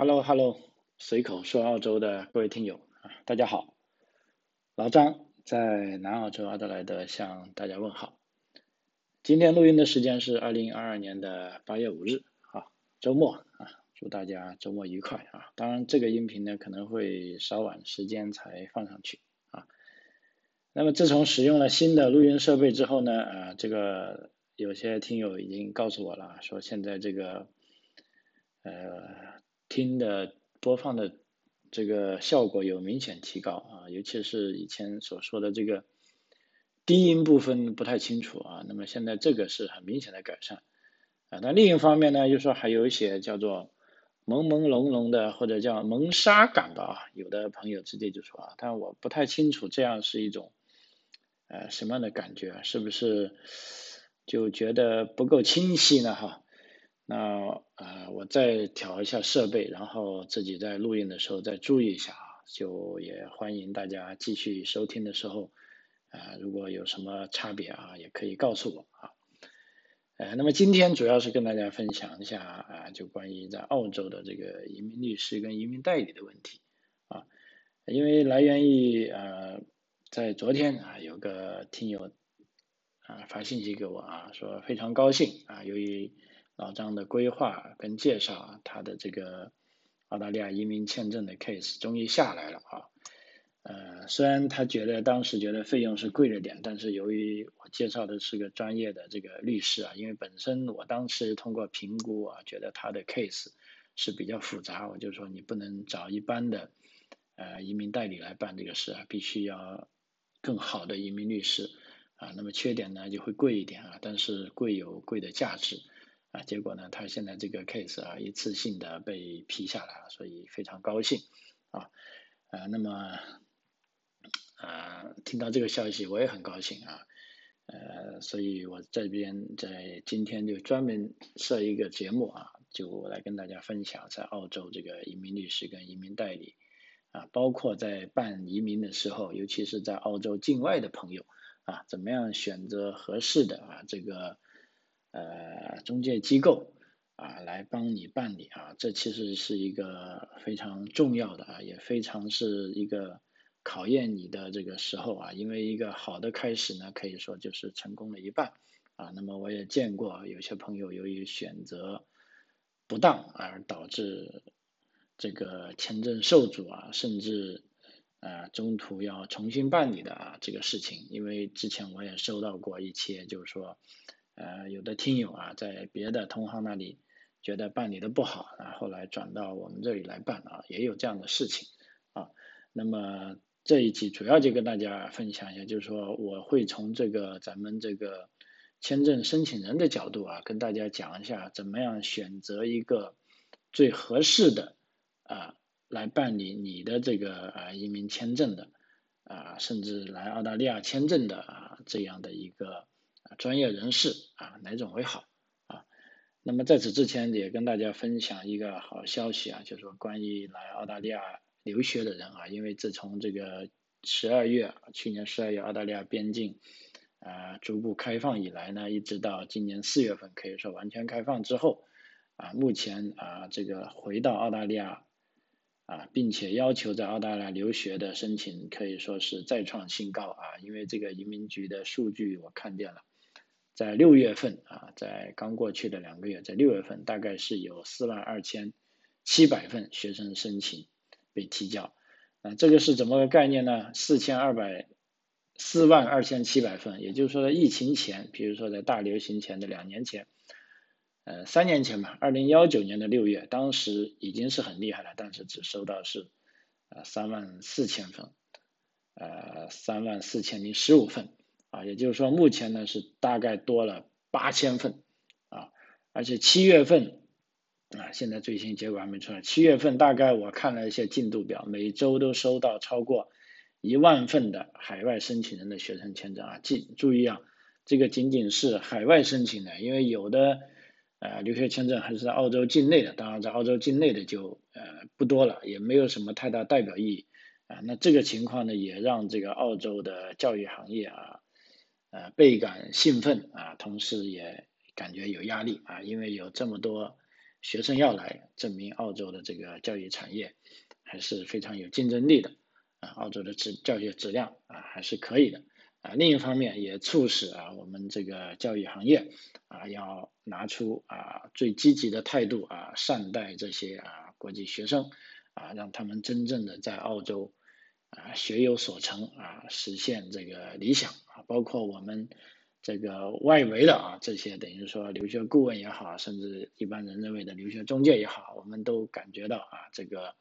Hello Hello，随口说澳洲的各位听友啊，大家好，老张在南澳洲阿德莱德向大家问好。今天录音的时间是二零二二年的八月五日啊，周末啊，祝大家周末愉快啊。当然这个音频呢可能会稍晚时间才放上去啊。那么自从使用了新的录音设备之后呢，啊，这个有些听友已经告诉我了，说现在这个呃。听的播放的这个效果有明显提高啊，尤其是以前所说的这个低音部分不太清楚啊，那么现在这个是很明显的改善啊。但另一方面呢，就是说还有一些叫做朦朦胧胧的或者叫蒙沙感吧，有的朋友直接就说啊，但我不太清楚这样是一种呃什么样的感觉，是不是就觉得不够清晰呢？哈。那呃，我再调一下设备，然后自己在录音的时候再注意一下啊。就也欢迎大家继续收听的时候，啊，如果有什么差别啊，也可以告诉我啊。呃，那么今天主要是跟大家分享一下啊，就关于在澳洲的这个移民律师跟移民代理的问题啊。因为来源于呃，在昨天啊，有个听友啊发信息给我啊，说非常高兴啊，由于老张的规划跟介绍，他的这个澳大利亚移民签证的 case 终于下来了啊。呃，虽然他觉得当时觉得费用是贵了点，但是由于我介绍的是个专业的这个律师啊，因为本身我当时通过评估啊，觉得他的 case 是比较复杂，我就说你不能找一般的呃移民代理来办这个事啊，必须要更好的移民律师啊。那么缺点呢就会贵一点啊，但是贵有贵的价值。啊，结果呢，他现在这个 case 啊，一次性的被批下来了，所以非常高兴啊，呃，那么啊，听到这个消息我也很高兴啊，呃，所以我这边在今天就专门设一个节目啊，就来跟大家分享在澳洲这个移民律师跟移民代理啊，包括在办移民的时候，尤其是在澳洲境外的朋友啊，怎么样选择合适的啊这个。呃，中介机构啊，来帮你办理啊，这其实是一个非常重要的啊，也非常是一个考验你的这个时候啊，因为一个好的开始呢，可以说就是成功了一半啊。那么我也见过有些朋友由于选择不当而导致这个签证受阻啊，甚至啊中途要重新办理的啊这个事情，因为之前我也收到过一些，就是说。呃，有的听友啊，在别的同行那里觉得办理的不好，然后来转到我们这里来办啊，也有这样的事情啊。那么这一集主要就跟大家分享一下，就是说我会从这个咱们这个签证申请人的角度啊，跟大家讲一下怎么样选择一个最合适的啊来办理你的这个啊移民签证的啊，甚至来澳大利亚签证的啊这样的一个。专业人士啊，哪种为好啊？那么在此之前也跟大家分享一个好消息啊，就是说关于来澳大利亚留学的人啊，因为自从这个十二月，去年十二月澳大利亚边境啊逐步开放以来呢，一直到今年四月份可以说完全开放之后啊，目前啊这个回到澳大利亚啊，并且要求在澳大利亚留学的申请可以说是再创新高啊，因为这个移民局的数据我看见了。在六月份啊，在刚过去的两个月，在六月份大概是有四万二千七百份学生申请被提交，啊，这个是怎么个概念呢？四千二百四万二千七百份，也就是说疫情前，比如说在大流行前的两年前，呃，三年前吧，二零幺九年的六月，当时已经是很厉害了，但是只收到是呃三万四千份，呃三万四千零十五份。啊，也就是说，目前呢是大概多了八千份啊，而且七月份啊，现在最新结果还没出来。七月份大概我看了一些进度表，每周都收到超过一万份的海外申请人的学生签证啊。记注意啊，这个仅仅是海外申请的，因为有的呃留学签证还是在澳洲境内的，当然在澳洲境内的就呃不多了，也没有什么太大代表意义啊。那这个情况呢，也让这个澳洲的教育行业啊。呃，倍感兴奋啊，同时也感觉有压力啊，因为有这么多学生要来，证明澳洲的这个教育产业还是非常有竞争力的啊，澳洲的质教学质量啊还是可以的啊。另一方面也促使啊我们这个教育行业啊要拿出啊最积极的态度啊善待这些啊国际学生啊，让他们真正的在澳洲啊学有所成啊，实现这个理想啊，包括我们。这个外围的啊，这些等于说留学顾问也好，甚至一般人认为的留学中介也好，我们都感觉到啊，这个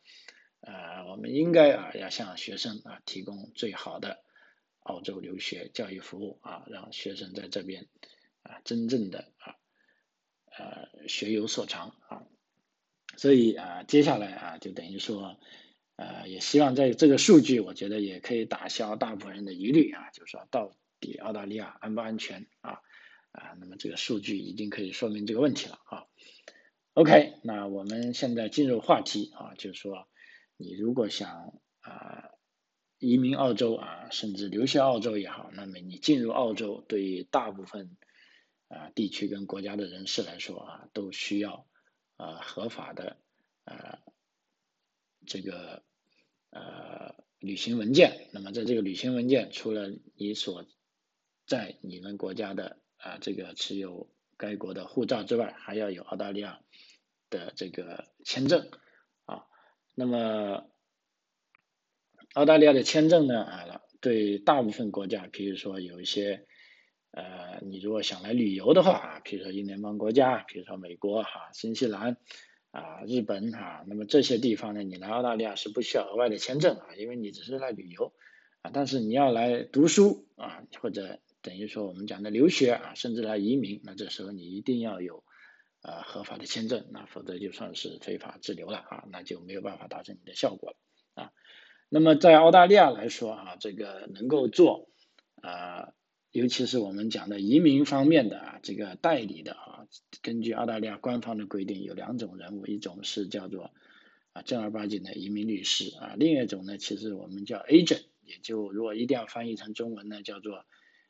呃，我们应该啊，要向学生啊提供最好的澳洲留学教育服务啊，让学生在这边啊真正的啊呃学有所长啊，所以啊，接下来啊，就等于说呃，也希望在这个数据，我觉得也可以打消大部分人的疑虑啊，就是说到。底澳大利亚安不安全啊？啊，那么这个数据已经可以说明这个问题了啊。OK，那我们现在进入话题啊，就是说你如果想啊移民澳洲啊，甚至留学澳洲也好，那么你进入澳洲对于大部分啊地区跟国家的人士来说啊，都需要啊合法的啊这个呃旅行文件。那么在这个旅行文件，除了你所在你们国家的啊这个持有该国的护照之外，还要有澳大利亚的这个签证啊。那么澳大利亚的签证呢啊，对大部分国家，比如说有一些呃，你如果想来旅游的话啊，比如说英联邦国家，比如说美国哈、新西兰啊、日本啊，那么这些地方呢，你来澳大利亚是不需要额外的签证啊，因为你只是来旅游啊。但是你要来读书啊，或者等于说我们讲的留学啊，甚至来移民，那这时候你一定要有呃合法的签证，那否则就算是非法滞留了啊，那就没有办法达成你的效果了啊。那么在澳大利亚来说啊，这个能够做啊，尤其是我们讲的移民方面的啊，这个代理的啊，根据澳大利亚官方的规定，有两种人物，一种是叫做啊正儿八经的移民律师啊，另一种呢，其实我们叫 agent，也就如果一定要翻译成中文呢，叫做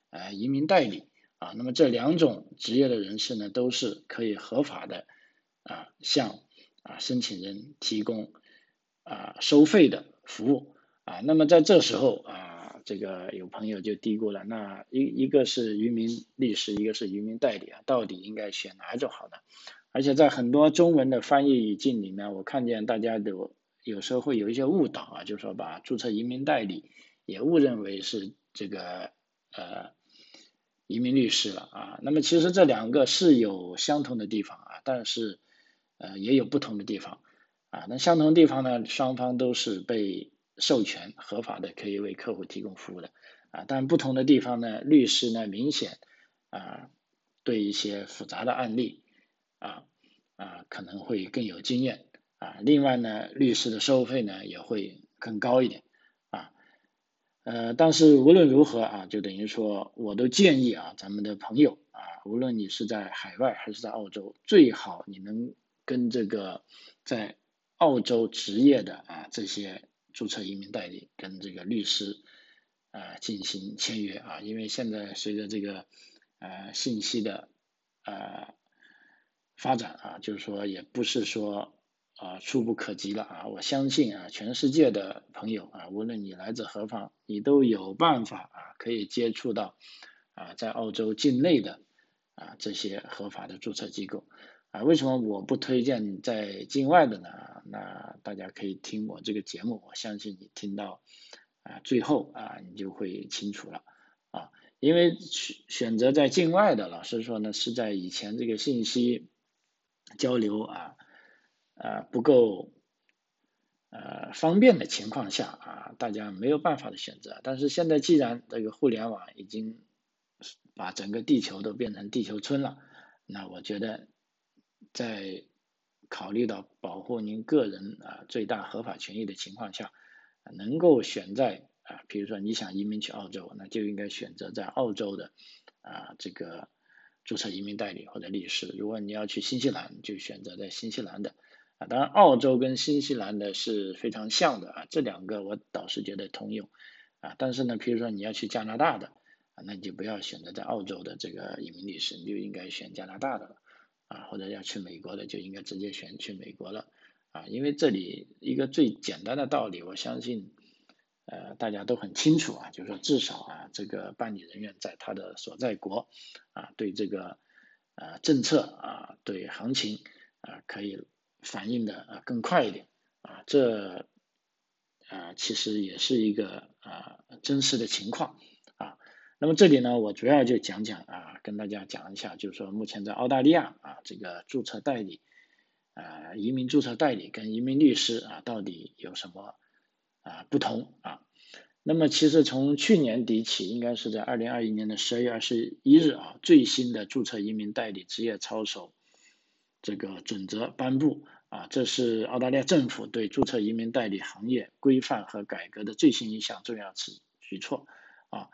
呃，移民代理啊，那么这两种职业的人士呢，都是可以合法的啊，向啊申请人提供啊收费的服务啊。那么在这时候啊，这个有朋友就嘀咕了，那一一个是移民律师，一个是移民代理啊，到底应该选哪种好呢？而且在很多中文的翻译语境里面，我看见大家都有时候会有一些误导啊，就是说把注册移民代理也误认为是这个呃。移民律师了啊，那么其实这两个是有相同的地方啊，但是呃也有不同的地方啊。那相同的地方呢，双方都是被授权合法的，可以为客户提供服务的啊。但不同的地方呢，律师呢明显啊对一些复杂的案例啊啊可能会更有经验啊。另外呢，律师的收费呢也会更高一点啊。呃，但是无论如何啊，就等于说，我都建议啊，咱们的朋友啊，无论你是在海外还是在澳洲，最好你能跟这个在澳洲执业的啊这些注册移民代理跟这个律师啊进行签约啊，因为现在随着这个呃信息的呃发展啊，就是说也不是说。啊，触不可及了啊！我相信啊，全世界的朋友啊，无论你来自何方，你都有办法啊，可以接触到啊，在澳洲境内的啊这些合法的注册机构啊。为什么我不推荐在境外的呢？那大家可以听我这个节目，我相信你听到啊最后啊，你就会清楚了啊。因为选选择在境外的，老实说呢，是在以前这个信息交流啊。呃，不够呃方便的情况下啊，大家没有办法的选择。但是现在既然这个互联网已经把整个地球都变成地球村了，那我觉得在考虑到保护您个人啊最大合法权益的情况下，能够选在啊，比如说你想移民去澳洲，那就应该选择在澳洲的啊这个注册移民代理或者律师。如果你要去新西兰，就选择在新西兰的。啊，当然，澳洲跟新西兰的是非常像的啊，这两个我倒是觉得通用啊。但是呢，比如说你要去加拿大的啊，那你就不要选择在澳洲的这个移民律师，你就应该选加拿大的了啊，或者要去美国的就应该直接选去美国了啊，因为这里一个最简单的道理，我相信呃大家都很清楚啊，就是说至少啊这个办理人员在他的所在国啊对这个呃政策啊对行情啊可以反映的啊更快一点啊，这啊其实也是一个啊真实的情况。那么这里呢，我主要就讲讲啊，跟大家讲一下，就是说目前在澳大利亚啊，这个注册代理啊，移民注册代理跟移民律师啊，到底有什么啊不同啊？那么其实从去年底起，应该是在二零二一年的十二月二十一日啊，最新的注册移民代理职业操守这个准则颁布啊，这是澳大利亚政府对注册移民代理行业规范和改革的最新一项重要举举措啊。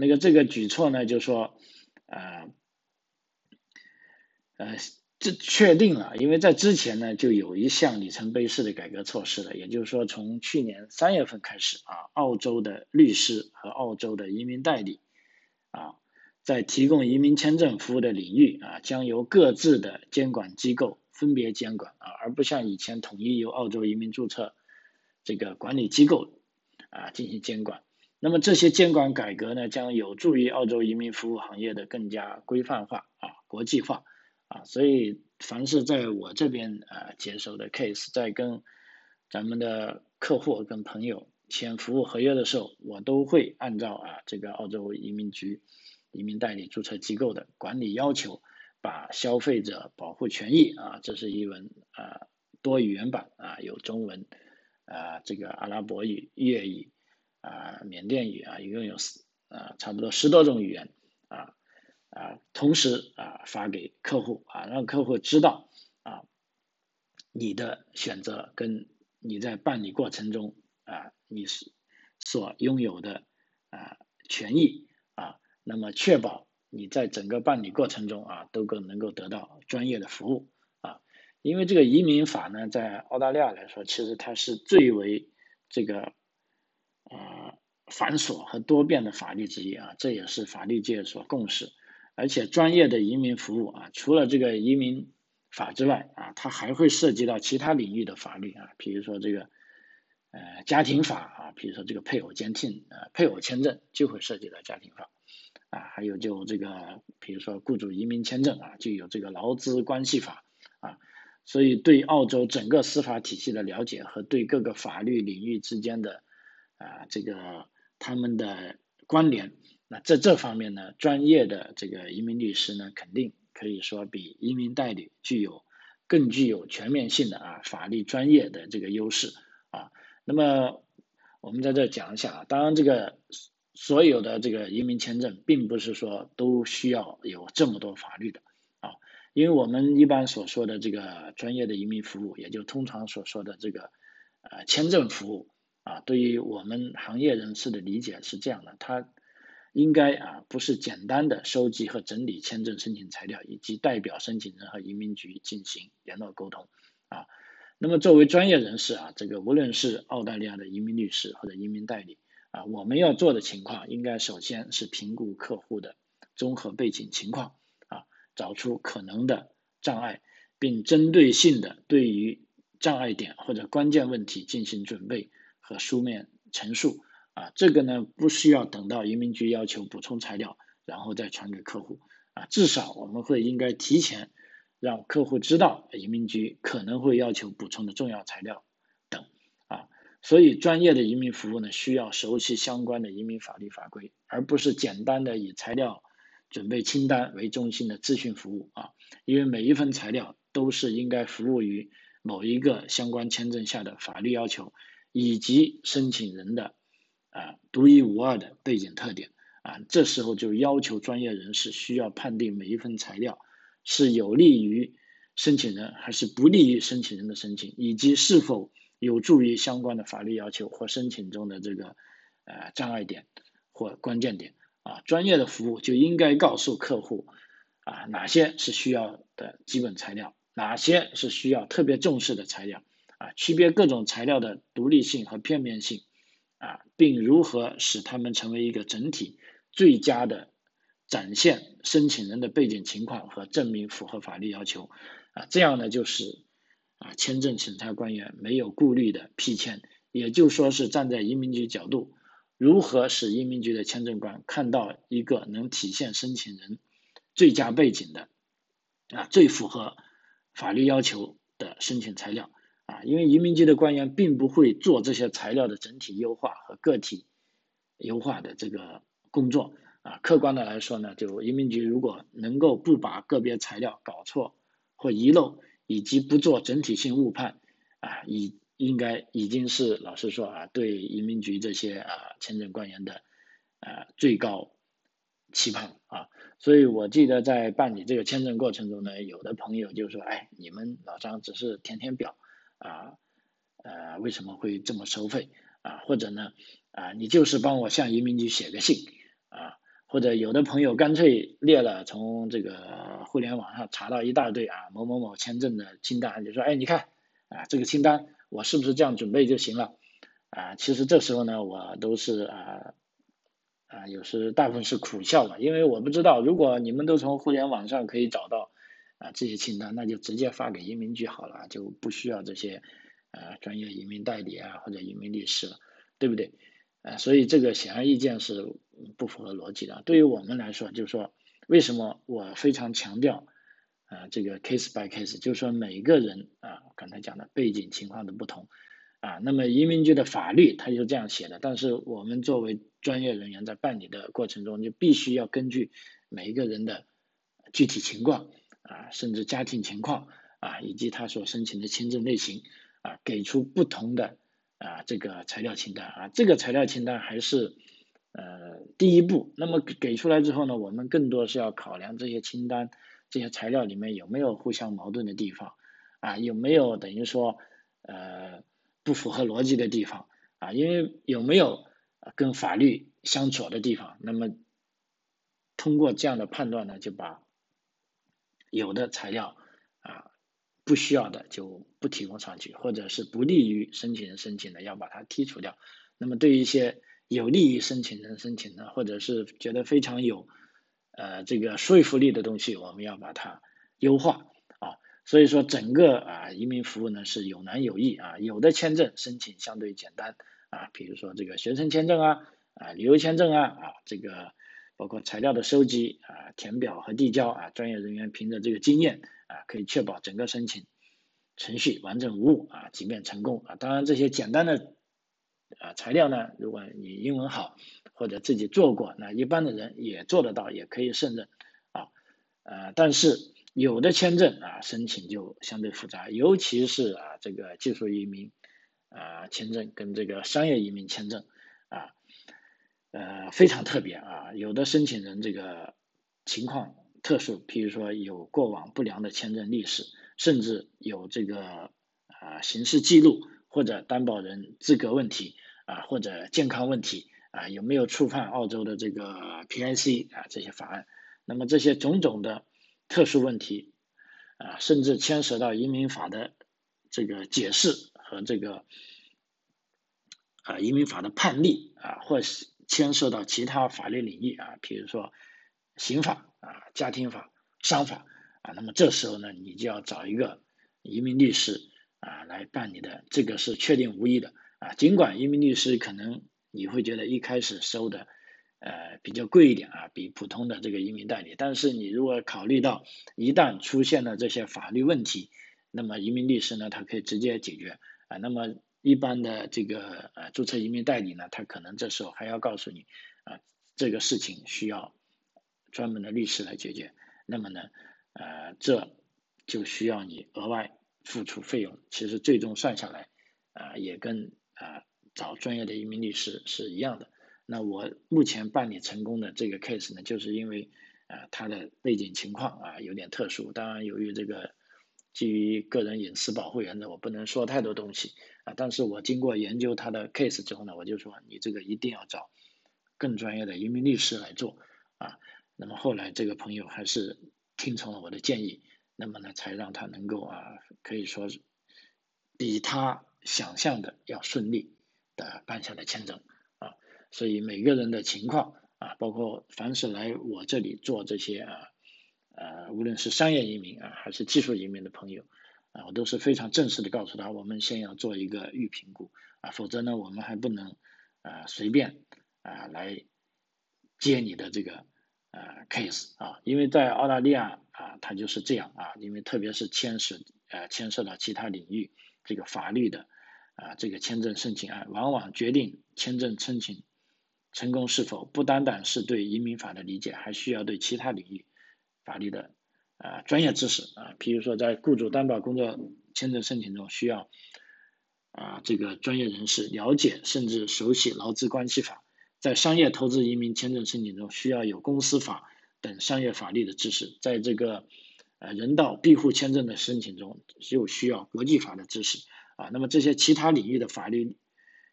那个这个举措呢，就说，呃，呃，这确定了，因为在之前呢，就有一项里程碑式的改革措施了，也就是说，从去年三月份开始啊，澳洲的律师和澳洲的移民代理啊，在提供移民签证服务的领域啊，将由各自的监管机构分别监管啊，而不像以前统一由澳洲移民注册这个管理机构啊进行监管。那么这些监管改革呢，将有助于澳洲移民服务行业的更加规范化啊、国际化啊。所以，凡是在我这边啊接手的 case，在跟咱们的客户跟朋友签服务合约的时候，我都会按照啊这个澳洲移民局移民代理注册机构的管理要求，把消费者保护权益啊，这是一文啊多语言版啊，有中文啊这个阿拉伯语、粤语。啊，缅甸语啊，一共有啊，差不多十多种语言啊啊，同时啊发给客户啊，让客户知道啊你的选择跟你在办理过程中啊你是所拥有的啊权益啊，那么确保你在整个办理过程中啊都够能够得到专业的服务啊，因为这个移民法呢，在澳大利亚来说，其实它是最为这个。啊，繁琐和多变的法律之一啊，这也是法律界所共识。而且专业的移民服务啊，除了这个移民法之外啊，它还会涉及到其他领域的法律啊，比如说这个呃家庭法啊，比如说这个配偶监听啊，配偶签证就会涉及到家庭法啊，还有就这个比如说雇主移民签证啊，就有这个劳资关系法啊。所以对澳洲整个司法体系的了解和对各个法律领域之间的啊，这个他们的关联，那在这方面呢，专业的这个移民律师呢，肯定可以说比移民代理具有更具有全面性的啊法律专业的这个优势啊。那么我们在这讲一下啊，当然这个所有的这个移民签证，并不是说都需要有这么多法律的啊，因为我们一般所说的这个专业的移民服务，也就通常所说的这个呃签证服务。啊，对于我们行业人士的理解是这样的，他应该啊不是简单的收集和整理签证申请材料，以及代表申请人和移民局进行联络沟通啊。那么作为专业人士啊，这个无论是澳大利亚的移民律师或者移民代理啊，我们要做的情况，应该首先是评估客户的综合背景情况啊，找出可能的障碍，并针对性的对于障碍点或者关键问题进行准备。和书面陈述。啊，这个呢不需要等到移民局要求补充材料，然后再传给客户。啊，至少我们会应该提前让客户知道移民局可能会要求补充的重要材料等。啊，所以专业的移民服务呢需要熟悉相关的移民法律法规，而不是简单的以材料准备清单为中心的咨询服务。啊，因为每一份材料都是应该服务于某一个相关签证下的法律要求。以及申请人的啊独一无二的背景特点啊，这时候就要求专业人士需要判定每一份材料是有利于申请人还是不利于申请人的申请，以及是否有助于相关的法律要求或申请中的这个呃障碍点或关键点啊。专业的服务就应该告诉客户啊哪些是需要的基本材料，哪些是需要特别重视的材料。啊，区别各种材料的独立性和片面性，啊，并如何使它们成为一个整体最佳的展现申请人的背景情况和证明符合法律要求，啊，这样呢就是啊签证审查官员没有顾虑的批签，也就说是站在移民局角度，如何使移民局的签证官看到一个能体现申请人最佳背景的啊最符合法律要求的申请材料啊，因为移民局的官员并不会做这些材料的整体优化和个体优化的这个工作。啊，客观的来说呢，就移民局如果能够不把个别材料搞错或遗漏，以及不做整体性误判，啊，已应该已经是老实说啊，对移民局这些啊签证官员的啊最高期盼啊。所以我记得在办理这个签证过程中呢，有的朋友就说，哎，你们老张只是填填表啊，呃，为什么会这么收费啊？或者呢，啊，你就是帮我向移民局写个信啊？或者有的朋友干脆列了从这个互联网上查到一大堆啊某某某签证的清单，就说哎你看啊这个清单我是不是这样准备就行了啊？其实这时候呢我都是啊啊有时大部分是苦笑嘛，因为我不知道如果你们都从互联网上可以找到啊这些清单，那就直接发给移民局好了，就不需要这些啊专业移民代理啊或者移民律师了，对不对？啊，所以这个显而易见是不符合逻辑的。对于我们来说，就是说，为什么我非常强调啊，这个 case by case，就是说每个人啊，刚才讲的背景情况的不同啊，那么移民局的法律它就这样写的，但是我们作为专业人员在办理的过程中，就必须要根据每一个人的具体情况啊，甚至家庭情况啊，以及他所申请的签证类型啊，给出不同的。啊，这个材料清单啊，这个材料清单还是呃第一步。那么给出来之后呢，我们更多是要考量这些清单、这些材料里面有没有互相矛盾的地方啊，有没有等于说呃不符合逻辑的地方啊，因为有没有跟法律相左的地方。那么通过这样的判断呢，就把有的材料啊。不需要的就不提供上去，或者是不利于申请人申请的，要把它剔除掉。那么对于一些有利于申请人申请的，或者是觉得非常有呃这个说服力的东西，我们要把它优化啊。所以说整个啊移民服务呢是有难有易啊，有的签证申请相对简单啊，比如说这个学生签证啊啊旅游签证啊啊这个。包括材料的收集啊、填表和递交啊，专业人员凭着这个经验啊，可以确保整个申请程序完整无误啊，即便成功啊。当然，这些简单的啊材料呢，如果你英文好或者自己做过，那一般的人也做得到，也可以胜任啊。呃，但是有的签证啊申请就相对复杂，尤其是啊这个技术移民啊签证跟这个商业移民签证啊。呃，非常特别啊！有的申请人这个情况特殊，譬如说有过往不良的签证历史，甚至有这个啊刑事记录，或者担保人资格问题啊，或者健康问题啊，有没有触犯澳洲的这个 PIC 啊这些法案？那么这些种种的特殊问题啊，甚至牵涉到移民法的这个解释和这个啊移民法的判例啊，或是。牵涉到其他法律领域啊，比如说刑法啊、家庭法、商法啊，那么这时候呢，你就要找一个移民律师啊来办理的，这个是确定无疑的啊。尽管移民律师可能你会觉得一开始收的呃比较贵一点啊，比普通的这个移民代理，但是你如果考虑到一旦出现了这些法律问题，那么移民律师呢，他可以直接解决啊，那么。一般的这个呃注册移民代理呢，他可能这时候还要告诉你啊，这个事情需要专门的律师来解决。那么呢，呃，这就需要你额外付出费用。其实最终算下来啊，也跟啊找专业的移民律师是一样的。那我目前办理成功的这个 case 呢，就是因为啊他的背景情况啊有点特殊。当然，由于这个基于个人隐私保护原则，我不能说太多东西啊。但是我经过研究他的 case 之后呢，我就说你这个一定要找更专业的移民律师来做啊。那么后来这个朋友还是听从了我的建议，那么呢才让他能够啊，可以说是比他想象的要顺利的办下来签证啊。所以每个人的情况啊，包括凡是来我这里做这些啊，呃，无论是商业移民啊，还是技术移民的朋友啊，我都是非常正式的告诉他，我们先要做一个预评估啊，否则呢，我们还不能啊随便啊来接你的这个呃 case 啊，因为在澳大利亚啊，它就是这样啊，因为特别是牵涉呃牵涉到其他领域这个法律的啊这个签证申请案，往往决定签证申请。成功是否不单单是对移民法的理解，还需要对其他领域法律的啊专业知识啊，譬如说在雇主担保工作签证申请中，需要啊这个专业人士了解甚至熟悉劳资关系法；在商业投资移民签证申请中，需要有公司法等商业法律的知识；在这个呃人道庇护签证的申请中，又需要国际法的知识啊。那么这些其他领域的法律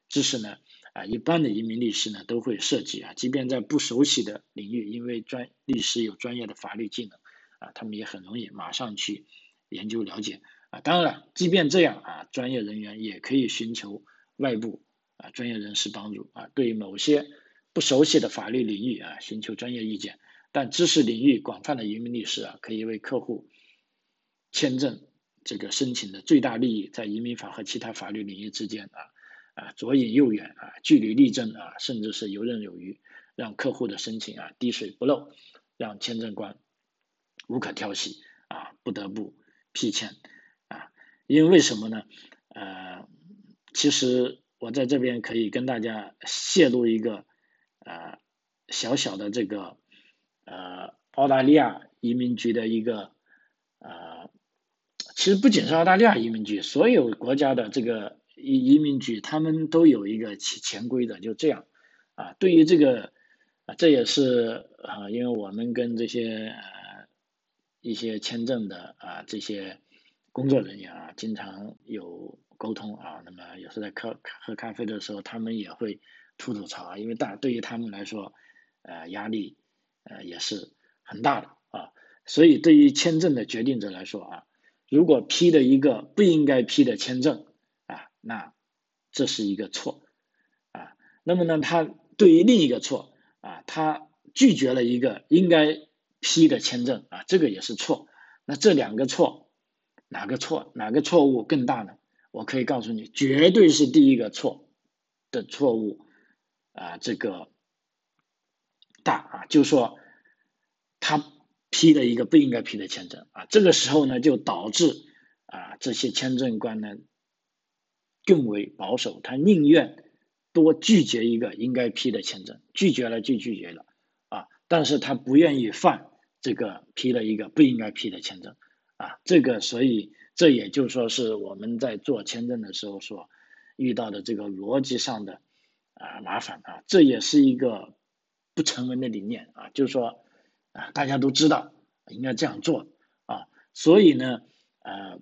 知识呢？啊，一般的移民律师呢都会涉及啊，即便在不熟悉的领域，因为专律师有专业的法律技能啊，他们也很容易马上去研究了解啊。当然，即便这样啊，专业人员也可以寻求外部啊专业人士帮助啊，对某些不熟悉的法律领域啊寻求专业意见。但知识领域广泛的移民律师啊，可以为客户签证这个申请的最大利益，在移民法和其他法律领域之间啊。啊，左引右远啊，据理力争啊，甚至是游刃有余，让客户的申请啊滴水不漏，让签证官无可挑剔啊，不得不批签啊。因为为什么呢？呃，其实我在这边可以跟大家泄露一个呃小小的这个呃澳大利亚移民局的一个呃，其实不仅是澳大利亚移民局，所有国家的这个。移移民局他们都有一个潜潜规则，就这样啊。对于这个啊，这也是啊，因为我们跟这些呃一些签证的啊这些工作人员啊，经常有沟通啊。那么有时在喝喝咖啡的时候，他们也会吐吐槽啊，因为大对于他们来说，呃压力呃也是很大的啊。所以对于签证的决定者来说啊，如果批的一个不应该批的签证。那这是一个错啊，那么呢，他对于另一个错啊，他拒绝了一个应该批的签证啊，这个也是错。那这两个错，哪个错，哪个错误更大呢？我可以告诉你，绝对是第一个错的错误啊，这个大啊，就说他批了一个不应该批的签证啊，这个时候呢，就导致啊这些签证官呢。更为保守，他宁愿多拒绝一个应该批的签证，拒绝了就拒绝了啊，但是他不愿意犯这个批了一个不应该批的签证啊，这个所以这也就说是我们在做签证的时候所遇到的这个逻辑上的啊麻烦啊，这也是一个不成文的理念啊，就是说啊大家都知道应该这样做啊，所以呢呃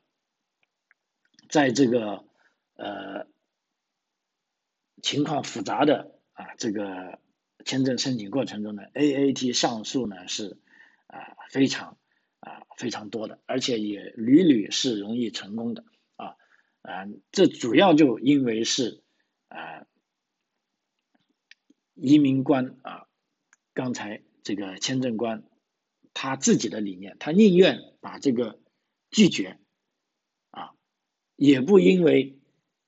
在这个。呃，情况复杂的啊，这个签证申请过程中呢，AAT 上诉呢是啊非常啊非常多的，而且也屡屡是容易成功的啊啊，这主要就因为是啊移民官啊，刚才这个签证官他自己的理念，他宁愿把这个拒绝啊，也不因为。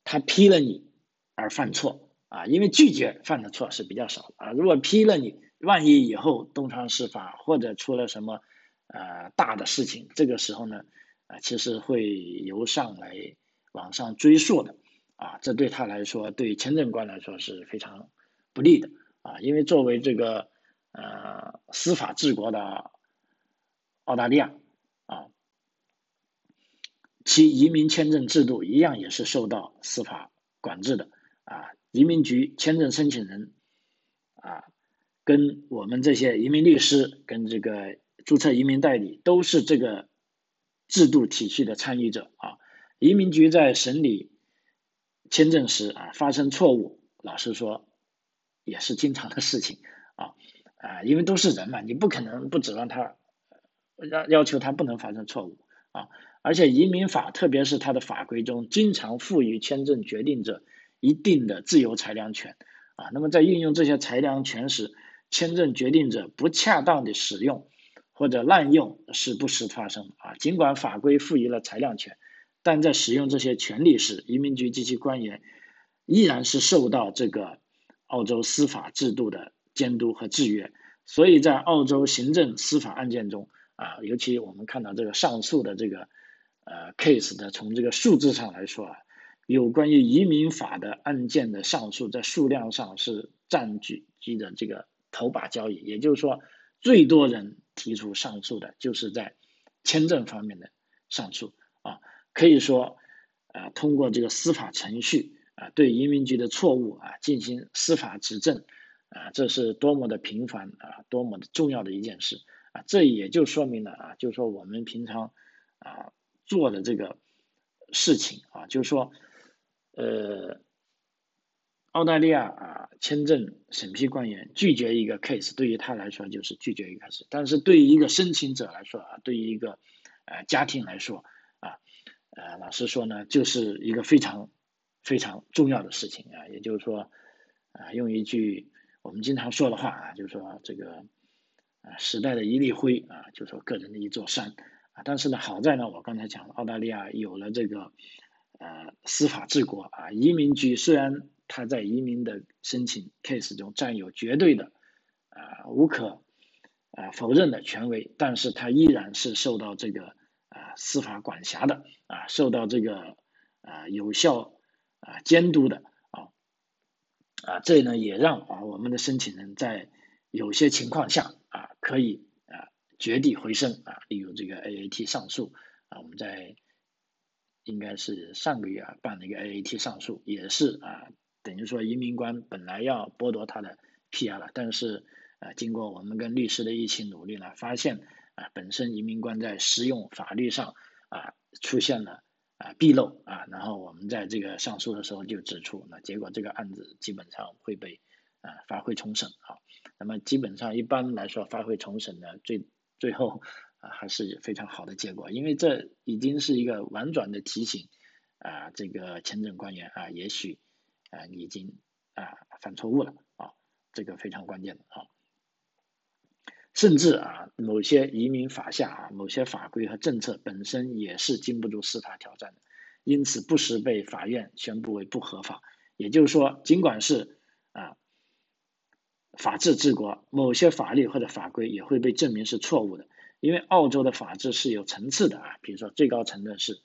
他批了你而犯错啊，因为拒绝犯的错是比较少的啊。如果批了你，万一以后东窗事发或者出了什么呃大的事情，这个时候呢啊，其实会由上来往上追溯的啊。这对他来说，对签证官来说是非常不利的啊。因为作为这个呃司法治国的澳大利亚。其移民签证制度一样也是受到司法管制的啊，移民局签证申请人啊，跟我们这些移民律师跟这个注册移民代理都是这个制度体系的参与者啊。移民局在审理签证时啊，发生错误，老实说也是经常的事情啊啊，因为都是人嘛，你不可能不指望他要要求他不能发生错误啊。而且移民法，特别是它的法规中，经常赋予签证决定者一定的自由裁量权啊。那么在运用这些裁量权时，签证决定者不恰当的使用或者滥用是不时发生啊。尽管法规赋予了裁量权，但在使用这些权利时，移民局及其官员依然是受到这个澳洲司法制度的监督和制约。所以在澳洲行政司法案件中啊，尤其我们看到这个上诉的这个呃 case 的，从这个数字上来说啊。有关于移民法的案件的上诉，在数量上是占据据的这个头把交椅，也就是说，最多人提出上诉的就是在签证方面的上诉啊，可以说啊，通过这个司法程序啊，对移民局的错误啊进行司法指正啊，这是多么的频繁啊，多么的重要的一件事啊，这也就说明了啊，就是说我们平常啊做的这个事情啊，就是说。呃，澳大利亚啊，签证审批官员拒绝一个 case，对于他来说就是拒绝一个 case，但是对于一个申请者来说啊，对于一个呃家庭来说啊，呃，老实说呢，就是一个非常非常重要的事情啊，也就是说啊，用一句我们经常说的话啊，就是说这个啊时代的一粒灰啊，就是说个人的一座山啊，但是呢，好在呢，我刚才讲了，澳大利亚有了这个。呃，司法治国啊，移民局虽然他在移民的申请 case 中占有绝对的啊无可啊否认的权威，但是他依然是受到这个啊司法管辖的啊，受到这个啊有效啊监督的啊啊，这呢也让啊我们的申请人在有些情况下啊可以绝地回升啊，例如这个 AAT 上诉啊，我们在。应该是上个月啊办了一个 AAT 上诉，也是啊等于说移民官本来要剥夺他的 PR 了，但是啊经过我们跟律师的一起努力呢，发现啊本身移民官在适用法律上啊出现了啊纰漏啊，然后我们在这个上诉的时候就指出，那结果这个案子基本上会被啊发回重审啊，那么基本上一般来说发回重审呢最最后啊。还是非常好的结果，因为这已经是一个婉转的提醒啊，这个签证官员啊，也许啊你已经啊犯错误了啊，这个非常关键的啊。甚至啊，某些移民法下啊，某些法规和政策本身也是经不住司法挑战的，因此不时被法院宣布为不合法。也就是说，尽管是法治治国，某些法律或者法规也会被证明是错误的。因为澳洲的法治是有层次的啊，比如说最高层的是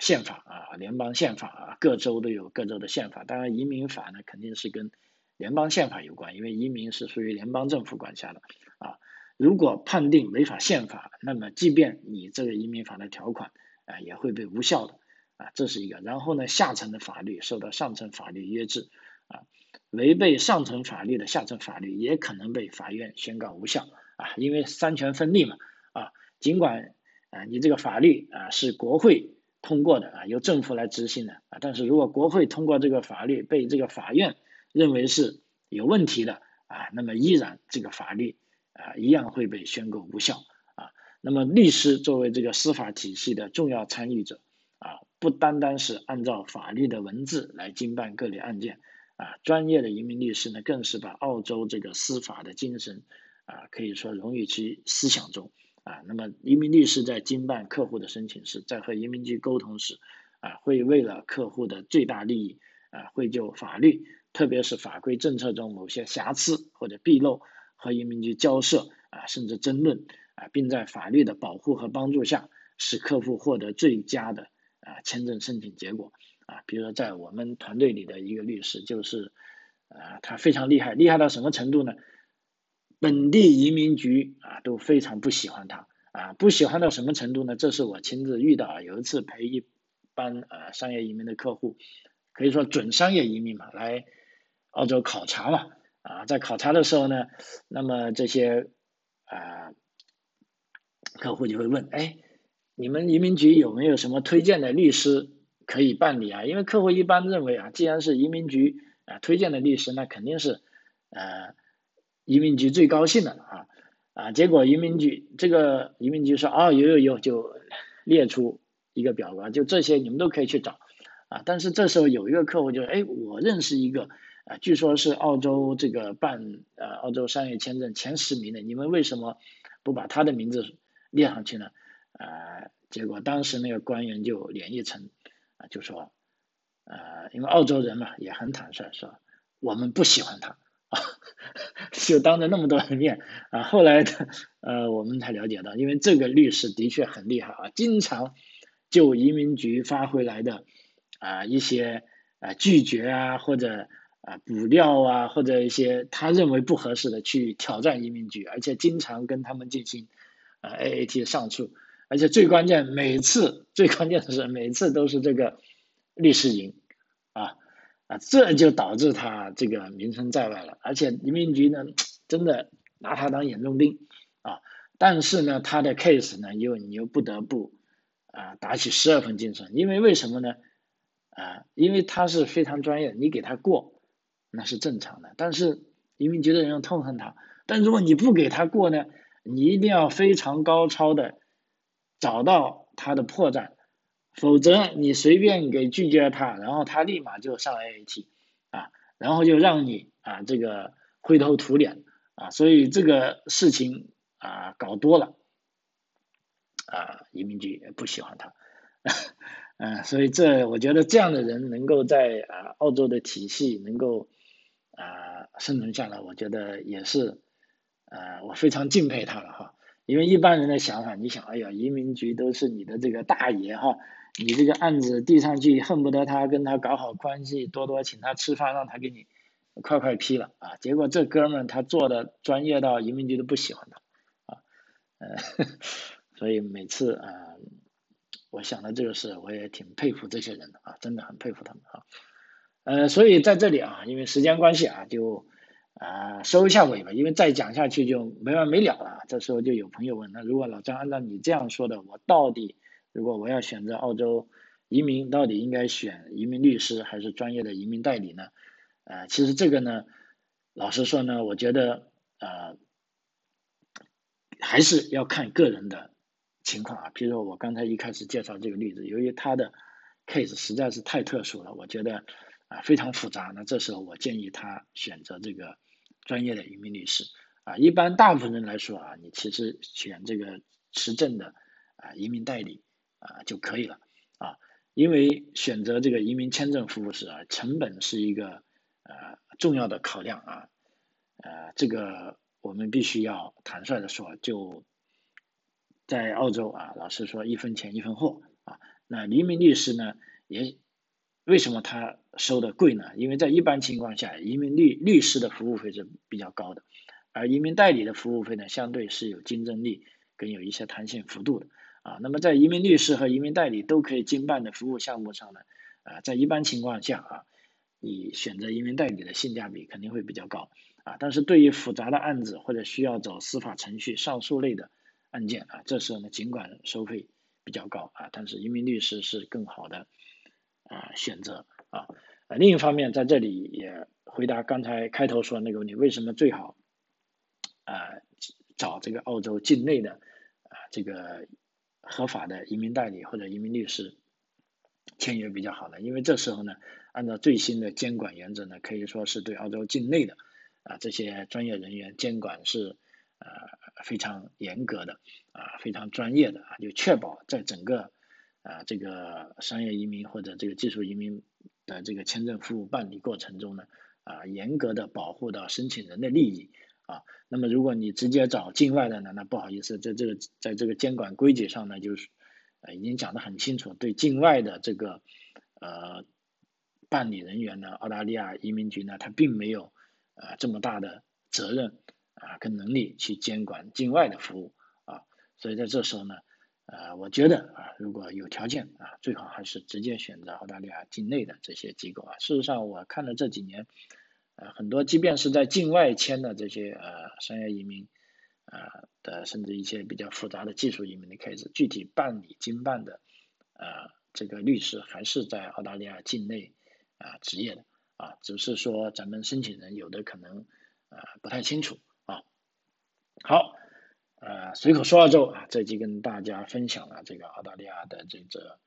宪法啊，联邦宪法啊，各州都有各州的宪法。当然，移民法呢肯定是跟联邦宪法有关，因为移民是属于联邦政府管辖的啊。如果判定违反宪法，那么即便你这个移民法的条款啊也会被无效的啊，这是一个。然后呢，下层的法律受到上层法律约制啊，违背上层法律的下层法律也可能被法院宣告无效啊，因为三权分立嘛。啊，尽管啊，你这个法律啊是国会通过的啊，由政府来执行的啊，但是如果国会通过这个法律被这个法院认为是有问题的啊，那么依然这个法律啊一样会被宣告无效啊。那么律师作为这个司法体系的重要参与者啊，不单单是按照法律的文字来经办各类案件啊，专业的移民律师呢，更是把澳洲这个司法的精神啊，可以说融于其思想中。啊，那么移民律师在经办客户的申请时，在和移民局沟通时，啊，会为了客户的最大利益，啊，会就法律，特别是法规政策中某些瑕疵或者纰漏和移民局交涉，啊，甚至争论，啊，并在法律的保护和帮助下，使客户获得最佳的啊签证申请结果，啊，比如说在我们团队里的一个律师，就是，啊，他非常厉害，厉害到什么程度呢？本地移民局啊都非常不喜欢他啊，不喜欢到什么程度呢？这是我亲自遇到啊，有一次陪一班呃商业移民的客户，可以说准商业移民嘛，来澳洲考察嘛啊，在考察的时候呢，那么这些啊客户就会问，哎，你们移民局有没有什么推荐的律师可以办理啊？因为客户一般认为啊，既然是移民局啊推荐的律师，那肯定是呃。移民局最高兴了啊啊！结果移民局这个移民局说啊有有有，就列出一个表格，就这些你们都可以去找啊。但是这时候有一个客户就哎，我认识一个啊，据说是澳洲这个办呃澳洲商业签证前十名的，你们为什么不把他的名字列上去呢？啊，结果当时那个官员就连一层啊，就说，呃，因为澳洲人嘛也很坦率，说我们不喜欢他啊，就当着那么多人面啊，后来的呃我们才了解到，因为这个律师的确很厉害啊，经常就移民局发回来的啊一些啊拒绝啊或者。啊，补料啊，或者一些他认为不合适的去挑战移民局，而且经常跟他们进行啊 AAT 上诉，而且最关键，每次最关键的是每次都是这个律师赢啊啊，这就导致他这个名声在外了，而且移民局呢真的拿他当眼中钉啊，但是呢他的 case 呢又你又不得不啊打起十二分精神，因为为什么呢啊？因为他是非常专业，你给他过。那是正常的，但是移民局的人又痛恨他。但如果你不给他过呢，你一定要非常高超的找到他的破绽，否则你随便给拒绝了他，然后他立马就上 AAT 啊，然后就让你啊这个灰头土脸啊，所以这个事情啊搞多了啊，移民局也不喜欢他，嗯，所以这我觉得这样的人能够在啊澳洲的体系能够。啊，生存下来，我觉得也是，呃，我非常敬佩他了哈。因为一般人的想法，你想，哎呀，移民局都是你的这个大爷哈，你这个案子递上去，恨不得他跟他搞好关系，多多请他吃饭，让他给你快快批了啊。结果这哥们他做的专业到移民局都不喜欢他啊，呃，所以每次啊，我想到这个事，我也挺佩服这些人的啊，真的很佩服他们啊。呃，所以在这里啊，因为时间关系啊，就啊收一下尾吧，因为再讲下去就没完没了了。这时候就有朋友问，那如果老张按照你这样说的，我到底如果我要选择澳洲移民，到底应该选移民律师还是专业的移民代理呢？呃，其实这个呢，老实说呢，我觉得呃还是要看个人的情况啊。比如说我刚才一开始介绍这个例子，由于他的 case 实在是太特殊了，我觉得。啊，非常复杂。那这时候我建议他选择这个专业的移民律师。啊，一般大部分人来说啊，你其实选这个持证的啊移民代理啊就可以了。啊，因为选择这个移民签证服务时啊，成本是一个呃重要的考量啊。呃，这个我们必须要坦率的说，就在澳洲啊，老实说一分钱一分货啊。那移民律师呢，也为什么他？收的贵呢？因为在一般情况下，移民律律师的服务费是比较高的，而移民代理的服务费呢，相对是有竞争力跟有一些弹性幅度的啊。那么在移民律师和移民代理都可以经办的服务项目上呢，啊，在一般情况下啊，你选择移民代理的性价比肯定会比较高啊。但是对于复杂的案子或者需要走司法程序、上诉类的案件啊，这时候呢，尽管收费比较高啊，但是移民律师是更好的啊选择。啊，呃，另一方面，在这里也回答刚才开头说那个问题，为什么最好啊找这个澳洲境内的啊这个合法的移民代理或者移民律师签约比较好呢？因为这时候呢，按照最新的监管原则呢，可以说是对澳洲境内的啊这些专业人员监管是呃非常严格的啊非常专业的啊，就确保在整个啊这个商业移民或者这个技术移民。的这个签证服务办理过程中呢，啊，严格的保护到申请人的利益啊。那么如果你直接找境外的呢，那不好意思，在这个在这个监管规矩上呢，就是呃已经讲得很清楚，对境外的这个呃办理人员呢，澳大利亚移民局呢，他并没有呃这么大的责任啊跟能力去监管境外的服务啊。所以在这时候呢。呃，我觉得啊，如果有条件啊，最好还是直接选择澳大利亚境内的这些机构啊。事实上，我看了这几年，呃，很多即便是在境外签的这些呃商业移民啊的，甚至一些比较复杂的技术移民的 case，具体办理经办的呃这个律师还是在澳大利亚境内啊执业的啊，只是说咱们申请人有的可能啊不太清楚啊。好。呃，随口说澳洲啊，这集跟大家分享了这个澳大利亚的这个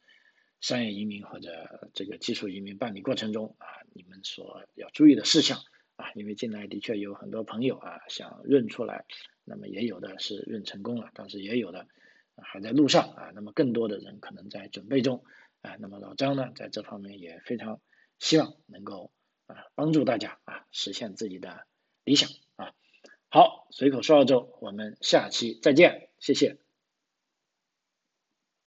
商业移民或者这个技术移民办理过程中啊，你们所要注意的事项啊，因为近来的确有很多朋友啊想润出来，那么也有的是润成功了，但是也有的还在路上啊，那么更多的人可能在准备中啊，那么老张呢在这方面也非常希望能够啊帮助大家啊实现自己的理想。好，随口说澳洲，我们下期再见，谢谢。